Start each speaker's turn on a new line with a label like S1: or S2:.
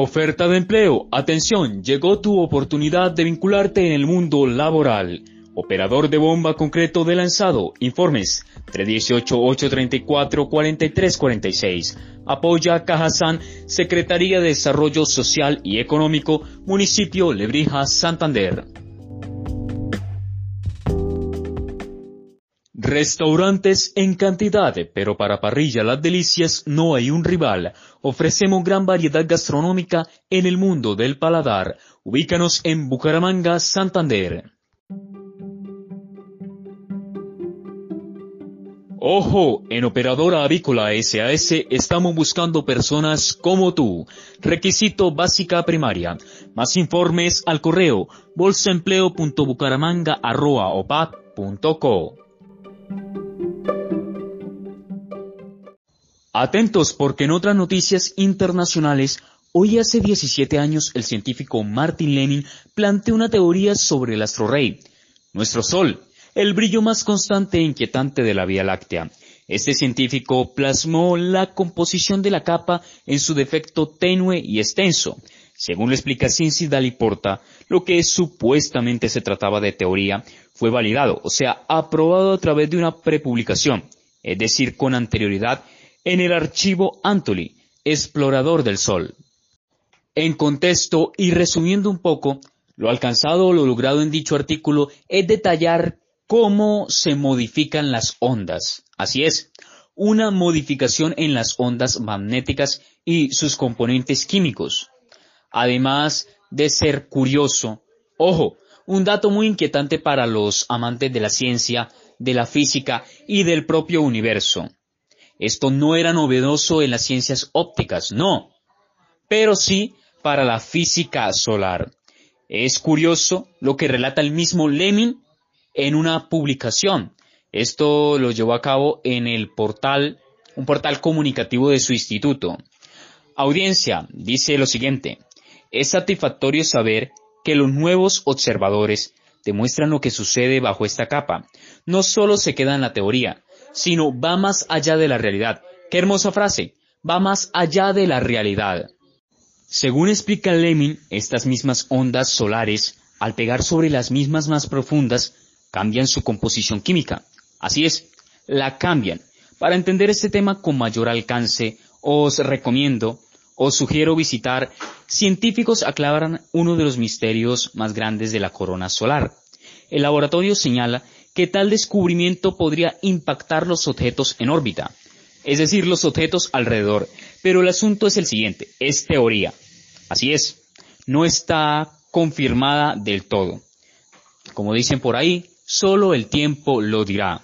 S1: Oferta de empleo. Atención, llegó tu oportunidad de vincularte en el mundo laboral. Operador de bomba concreto de lanzado. Informes 318-834-4346. Apoya Cajazán, Secretaría de Desarrollo Social y Económico, Municipio Lebrija, Santander. Restaurantes en cantidad, pero para parrilla Las Delicias no hay un rival. Ofrecemos gran variedad gastronómica en el mundo del paladar. Ubícanos en Bucaramanga, Santander. Ojo, en Operadora Avícola SAS estamos buscando personas como tú. Requisito básica primaria. Más informes al correo bolsaempleo.bucaramanga.opat.co. Atentos porque en otras noticias internacionales, hoy hace 17 años el científico Martin Lenin planteó una teoría sobre el astro rey, nuestro Sol, el brillo más constante e inquietante de la Vía Láctea. Este científico plasmó la composición de la capa en su defecto tenue y extenso. Según la explicación Dali Porta, lo que supuestamente se trataba de teoría fue validado, o sea, aprobado a través de una prepublicación, es decir, con anterioridad en el archivo Antoli, explorador del Sol. En contexto y resumiendo un poco, lo alcanzado o lo logrado en dicho artículo es detallar cómo se modifican las ondas. Así es, una modificación en las ondas magnéticas y sus componentes químicos. Además de ser curioso, ojo, un dato muy inquietante para los amantes de la ciencia, de la física y del propio universo. Esto no era novedoso en las ciencias ópticas, no, pero sí para la física solar. Es curioso lo que relata el mismo Lenin en una publicación. Esto lo llevó a cabo en el portal, un portal comunicativo de su instituto. Audiencia, dice lo siguiente, es satisfactorio saber que los nuevos observadores demuestran lo que sucede bajo esta capa. No solo se queda en la teoría, sino va más allá de la realidad. Qué hermosa frase, va más allá de la realidad. Según explica Lemin, estas mismas ondas solares, al pegar sobre las mismas más profundas, cambian su composición química. Así es, la cambian. Para entender este tema con mayor alcance, os recomiendo, os sugiero visitar Científicos aclaran uno de los misterios más grandes de la corona solar. El laboratorio señala que tal descubrimiento podría impactar los objetos en órbita, es decir, los objetos alrededor. Pero el asunto es el siguiente, es teoría. Así es, no está confirmada del todo. Como dicen por ahí, solo el tiempo lo dirá.